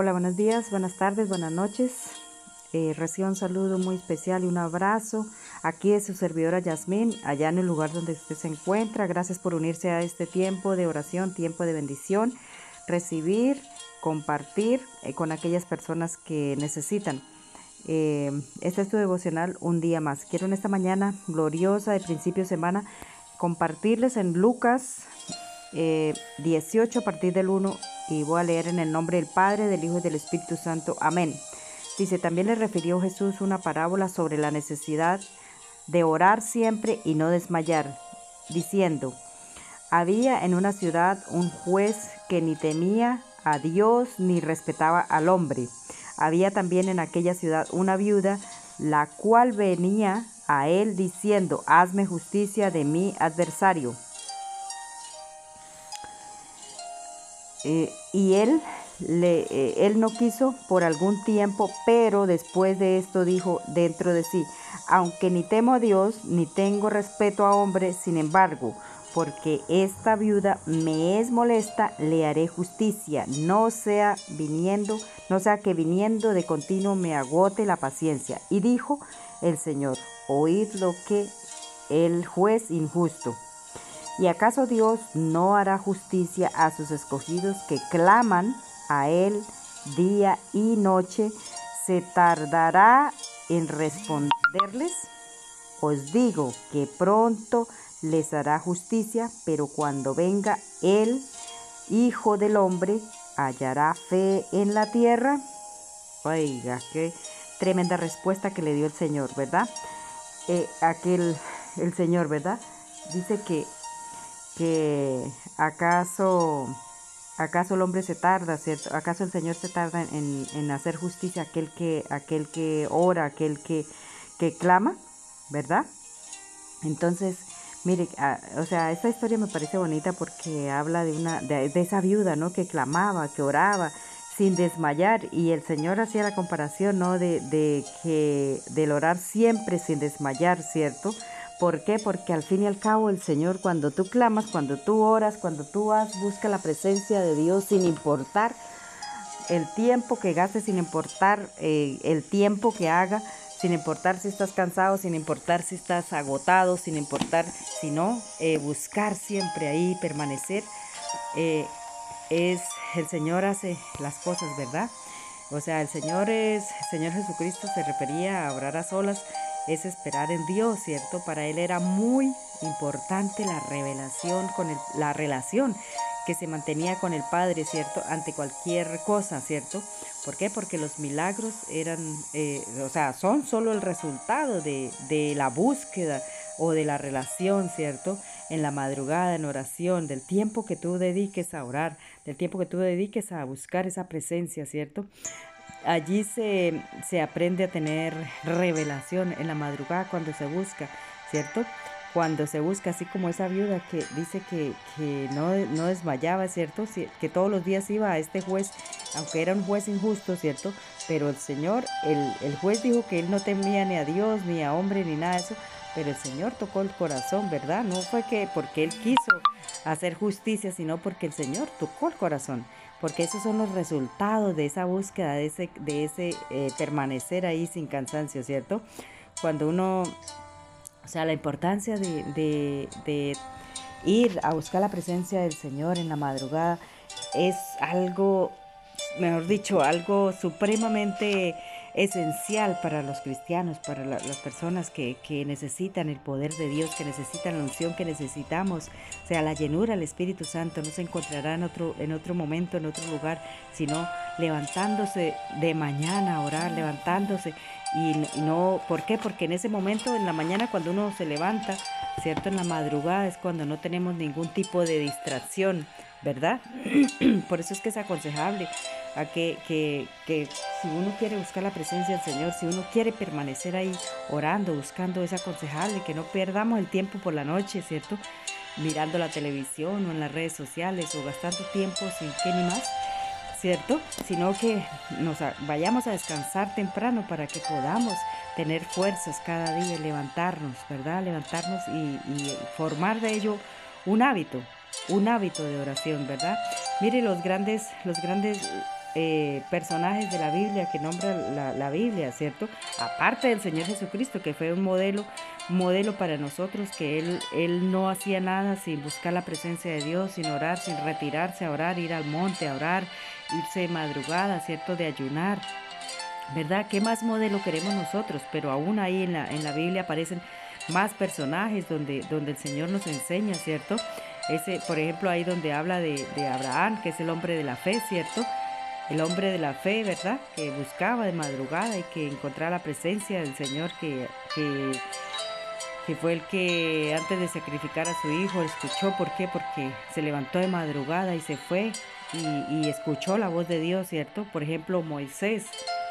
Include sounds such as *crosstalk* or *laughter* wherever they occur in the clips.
Hola, buenos días, buenas tardes, buenas noches. Eh, recibo un saludo muy especial y un abrazo. Aquí es su servidora Yasmín, allá en el lugar donde usted se encuentra. Gracias por unirse a este tiempo de oración, tiempo de bendición, recibir, compartir eh, con aquellas personas que necesitan. Eh, este es tu devocional un día más. Quiero en esta mañana gloriosa de principio de semana compartirles en Lucas 18 a partir del 1 y voy a leer en el nombre del Padre, del Hijo y del Espíritu Santo. Amén. Dice, también le refirió Jesús una parábola sobre la necesidad de orar siempre y no desmayar, diciendo, había en una ciudad un juez que ni temía a Dios ni respetaba al hombre. Había también en aquella ciudad una viuda, la cual venía a él diciendo, hazme justicia de mi adversario. Eh, y él, le, eh, él no quiso por algún tiempo, pero después de esto dijo dentro de sí, aunque ni temo a Dios, ni tengo respeto a hombres, sin embargo, porque esta viuda me es molesta, le haré justicia, no sea viniendo, no sea que viniendo de continuo me agote la paciencia. Y dijo el Señor, oíd lo que el juez injusto. ¿Y acaso Dios no hará justicia a sus escogidos que claman a Él día y noche? ¿Se tardará en responderles? Os digo que pronto les hará justicia, pero cuando venga el Hijo del Hombre, hallará fe en la tierra. Oiga, qué tremenda respuesta que le dio el Señor, ¿verdad? Eh, aquel, el Señor, ¿verdad? Dice que que acaso, acaso el hombre se tarda, ¿cierto? ¿Acaso el Señor se tarda en, hacer justicia aquel que, aquel que ora, aquel que, que clama, ¿verdad? Entonces, mire, ah, o sea, esta historia me parece bonita porque habla de una, de, esa viuda, ¿no? Que clamaba, que oraba sin desmayar y el Señor hacía la comparación, ¿no? De, de que del orar siempre sin desmayar, ¿cierto? ¿Por qué? Porque al fin y al cabo el Señor, cuando tú clamas, cuando tú oras, cuando tú vas, busca la presencia de Dios sin importar el tiempo que gastes, sin importar eh, el tiempo que haga, sin importar si estás cansado, sin importar si estás agotado, sin importar, sino eh, buscar siempre ahí, permanecer. Eh, es el Señor hace las cosas, ¿verdad? O sea, el Señor es, el Señor Jesucristo se refería a orar a solas es esperar en Dios, ¿cierto? Para él era muy importante la revelación con la relación que se mantenía con el Padre, ¿cierto? Ante cualquier cosa, ¿cierto? ¿Por qué? Porque los milagros eran, eh, o sea, son solo el resultado de, de la búsqueda o de la relación, ¿cierto? En la madrugada, en oración, del tiempo que tú dediques a orar, del tiempo que tú dediques a buscar esa presencia, ¿cierto? Allí se, aprende a tener revelación en la madrugada cuando se busca, ¿cierto? Cuando se busca, así como esa viuda que dice que, no, no, desmayaba, ¿cierto? Que todos los días iba a este juez, aunque era un juez injusto, ¿cierto? Pero el Señor, el, el juez dijo que él no temía ni a Dios, ni a hombre, ni nada de eso, pero el Señor tocó el corazón, ¿verdad? No fue que porque él quiso hacer justicia, sino porque el Señor tocó el corazón porque esos son los resultados de esa búsqueda, de ese, de ese eh, permanecer ahí sin cansancio, ¿cierto? Cuando uno, o sea, la importancia de, de ir a buscar la presencia del Señor en la madrugada es algo, mejor dicho, algo supremamente esencial para los cristianos, para las personas que, necesitan el poder de Dios, que necesitan la unción que necesitamos. O sea, la llenura del Espíritu Santo no se encontrará en otro, en otro momento, en otro lugar, sino levantándose de mañana a orar, levantándose. Y, no, ¿por qué? Porque en ese momento, en la mañana, cuando uno se levanta, ¿cierto? En la madrugada es cuando no tenemos ningún tipo de distracción, ¿verdad? *clears throat* Por eso es que es aconsejable a que, que, que, si uno quiere buscar la presencia del Señor, si uno quiere permanecer ahí orando, buscando, es aconsejable que no perdamos el tiempo por la noche, ¿cierto? Mirando la televisión o en las redes sociales o gastando tiempo sin que ni más, ¿cierto? Sino que nos vayamos a descansar temprano para que podamos tener fuerzas cada día, levantarnos, ¿verdad? Levantarnos y, y formar de ello un hábito, un hábito de oración, ¿verdad? Mire los grandes, los grandes eh, personajes de la Biblia que nombra la, Biblia, ¿cierto? Aparte del Señor Jesucristo, que fue un modelo, modelo para nosotros, que él, él no hacía nada sin buscar la presencia de Dios, sin orar, sin retirarse a orar, ir al monte a orar, irse de madrugada, ¿cierto? De ayunar. ¿Verdad? ¿Qué más modelo queremos nosotros? Pero aún ahí en la, en la Biblia aparecen más personajes donde, donde el Señor nos enseña, ¿cierto? Ese, por ejemplo, ahí donde habla de, Abraham, que es el hombre de la fe, ¿cierto? El hombre de la fe, ¿verdad? Que buscaba de madrugada y que encontraba la presencia del Señor, que, que, fue el que antes de sacrificar a su hijo escuchó. ¿Por qué? Porque se levantó de madrugada y se fue y, escuchó la voz de Dios, ¿cierto? Por ejemplo, Moisés.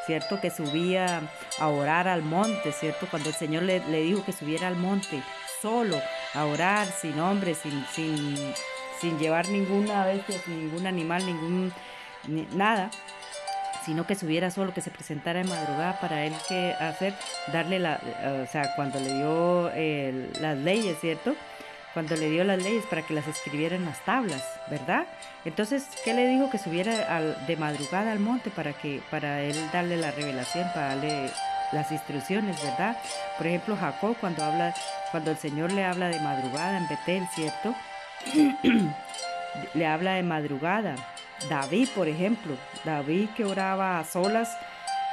¿cierto? Que subía a orar al monte, ¿cierto? Cuando el Señor le, le, dijo que subiera al monte solo, a orar, sin hombre, sin, sin, sin llevar ninguna bestia, ningún animal, ningún nada, sino que subiera solo, que se presentara en madrugada para él que hacer, darle la, o sea, cuando le dio las leyes, ¿cierto? Cuando le dio las leyes para que las escribiera en las tablas, ¿verdad? Entonces, ¿qué le dijo? Que subiera al, de madrugada al monte para que, para él darle la revelación, para darle las instrucciones, ¿verdad? Por ejemplo, Jacob cuando habla, cuando el Señor le habla de madrugada en Betel, ¿cierto? *clears throat* le habla de madrugada. David, por ejemplo, David que oraba a solas,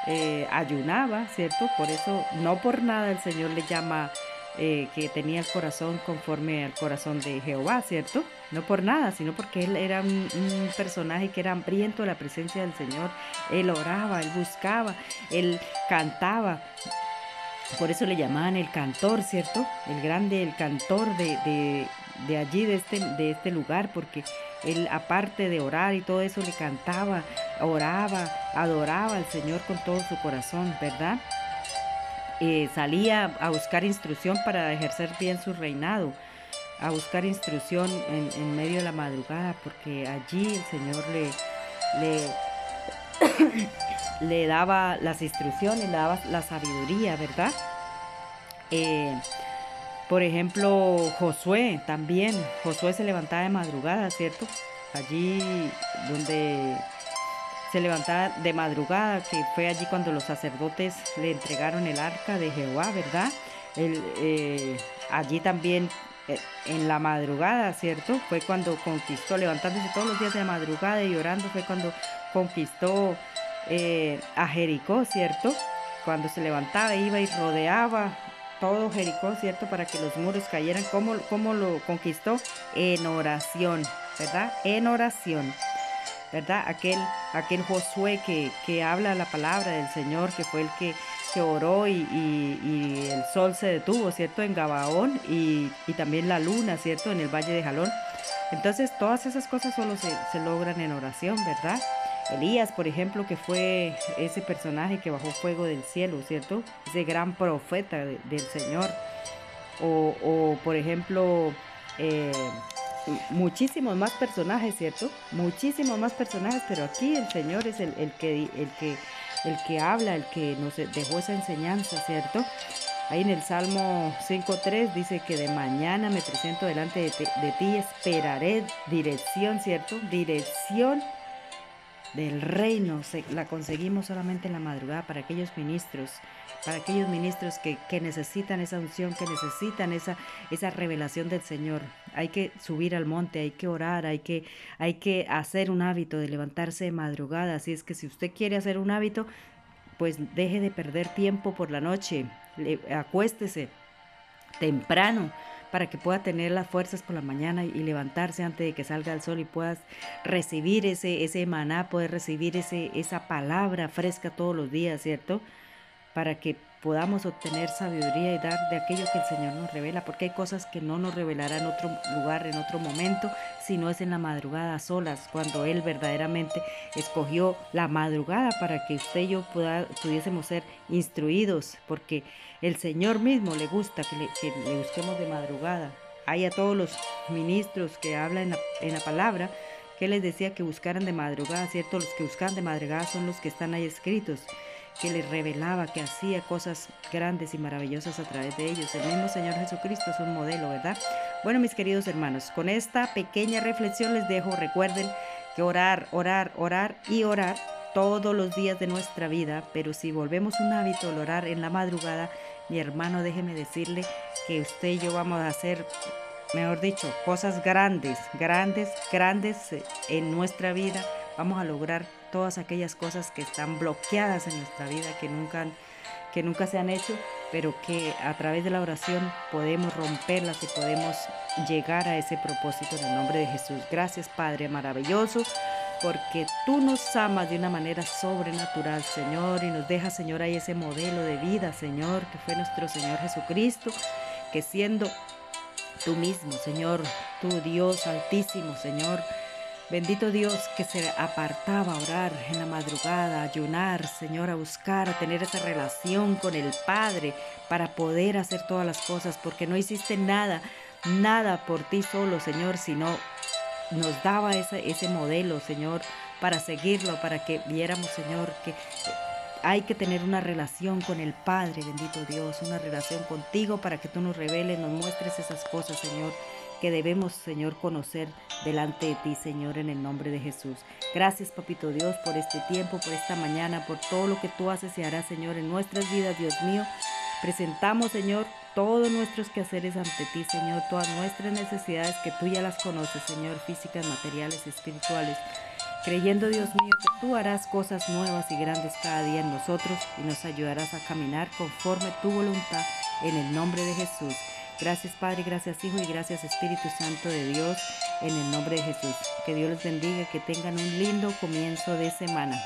eh, ayunaba, ¿cierto? Por eso, no por nada el Señor le llama eh, que tenía el corazón conforme al corazón de Jehová, ¿cierto? No por nada, sino porque él era un, personaje que era hambriento de la presencia del Señor. Él oraba, él buscaba, él cantaba. Por eso le llamaban el cantor, ¿cierto? El grande, el cantor de, de, allí, de este, de este lugar, porque él aparte de orar y todo eso, le cantaba, oraba, adoraba al Señor con todo su corazón, ¿verdad? Eh, salía a buscar instrucción para ejercer bien su reinado, a buscar instrucción en, medio de la madrugada, porque allí el Señor le, le, *coughs* daba las instrucciones, le daba la sabiduría, ¿verdad? Eh, por ejemplo, Josué también, Josué se levantaba de madrugada, ¿cierto? Allí donde se levantaba de madrugada, que fue allí cuando los sacerdotes le entregaron el arca de Jehová, ¿verdad? Eh, allí también eh, en la madrugada, ¿cierto? Fue cuando conquistó, levantándose todos los días de madrugada y orando, fue cuando conquistó eh, a Jericó, ¿cierto? Cuando se levantaba, iba y rodeaba todo Jericó, ¿cierto? Para que los muros cayeran. ¿Cómo, cómo lo conquistó? En oración, ¿verdad? En oración. ¿verdad? Aquel, aquel Josué que, que habla la palabra del Señor, que fue el que, que oró y, el sol se detuvo, ¿cierto? En Gabaón y, también la luna, ¿cierto? En el Valle de Jalón. Entonces todas esas cosas solo se, logran en oración, ¿verdad? Elías, por ejemplo, que fue ese personaje que bajó fuego del cielo, ¿cierto? Ese gran profeta del Señor. O, o, por ejemplo, eh, muchísimos más personajes, ¿cierto? Muchísimos más personajes, pero aquí el Señor es el, que, el, que, el que habla, el que nos dejó esa enseñanza, ¿cierto? Ahí en el Salmo 5.3 dice que de mañana me presento delante de, de ti, esperaré dirección, ¿cierto? Dirección del reino la conseguimos solamente en la madrugada para aquellos ministros, para aquellos ministros que, necesitan esa unción, que necesitan esa, esa revelación del Señor. Hay que subir al monte, hay que orar, hay que, hay que hacer un hábito de levantarse de madrugada. Así es que si usted quiere hacer un hábito, pues deje de perder tiempo por la noche, acuéstese temprano para que pueda tener las fuerzas por la mañana y levantarse antes de que salga el sol y puedas recibir ese, ese maná, poder recibir ese, esa palabra fresca todos los días, ¿cierto? Para que podamos obtener sabiduría y dar de aquello que el Señor nos revela, porque hay cosas que no nos revelará en otro lugar, en otro momento, si no es en la madrugada solas, cuando Él verdaderamente escogió la madrugada para que usted y yo pudiésemos ser instruidos, porque el Señor mismo le gusta que le, busquemos de madrugada. Hay a todos los ministros que hablan en la, palabra que les decía que buscaran de madrugada, ¿cierto? Los que buscan de madrugada son los que están ahí escritos, que les revelaba, que hacía cosas grandes y maravillosas a través de ellos. El mismo Señor Jesucristo es un modelo, ¿verdad? Bueno, mis queridos hermanos, con esta pequeña reflexión les dejo, recuerden que orar, orar, orar y orar todos los días de nuestra vida, pero si volvemos un hábito el orar en la madrugada, mi hermano, déjeme decirle que usted y yo vamos a hacer, mejor dicho, cosas grandes, grandes, grandes en nuestra vida. Vamos a lograr todas aquellas cosas que están bloqueadas en nuestra vida, que nunca, que nunca se han hecho, pero que a través de la oración podemos romperlas y podemos llegar a ese propósito en el nombre de Jesús. Gracias Padre maravilloso porque tú nos amas de una manera sobrenatural, Señor, y nos dejas, Señor, ahí ese modelo de vida, Señor, que fue nuestro Señor Jesucristo, que siendo tú mismo, Señor, tu Dios altísimo, Señor, Bendito Dios que se apartaba a orar en la madrugada, a ayunar, Señor, a buscar, a tener esa relación con el Padre para poder hacer todas las cosas, porque no hiciste nada, nada por ti solo, Señor, sino nos daba ese, ese modelo, Señor, para seguirlo, para que viéramos, Señor, que hay que tener una relación con el Padre, bendito Dios, una relación contigo para que tú nos reveles, nos muestres esas cosas, Señor que debemos, Señor, conocer delante de ti, Señor, en el nombre de Jesús. Gracias, Papito Dios, por este tiempo, por esta mañana, por todo lo que tú haces y harás, Señor, en nuestras vidas, Dios mío. Presentamos, Señor, todos nuestros quehaceres ante ti, Señor, todas nuestras necesidades que tú ya las conoces, Señor, físicas, materiales, espirituales. Creyendo, Dios mío, que tú harás cosas nuevas y grandes cada día en nosotros y nos ayudarás a caminar conforme tu voluntad en el nombre de Jesús. Gracias Padre, gracias Hijo y gracias Espíritu Santo de Dios en el nombre de Jesús. Que Dios los bendiga, que tengan un lindo comienzo de semana.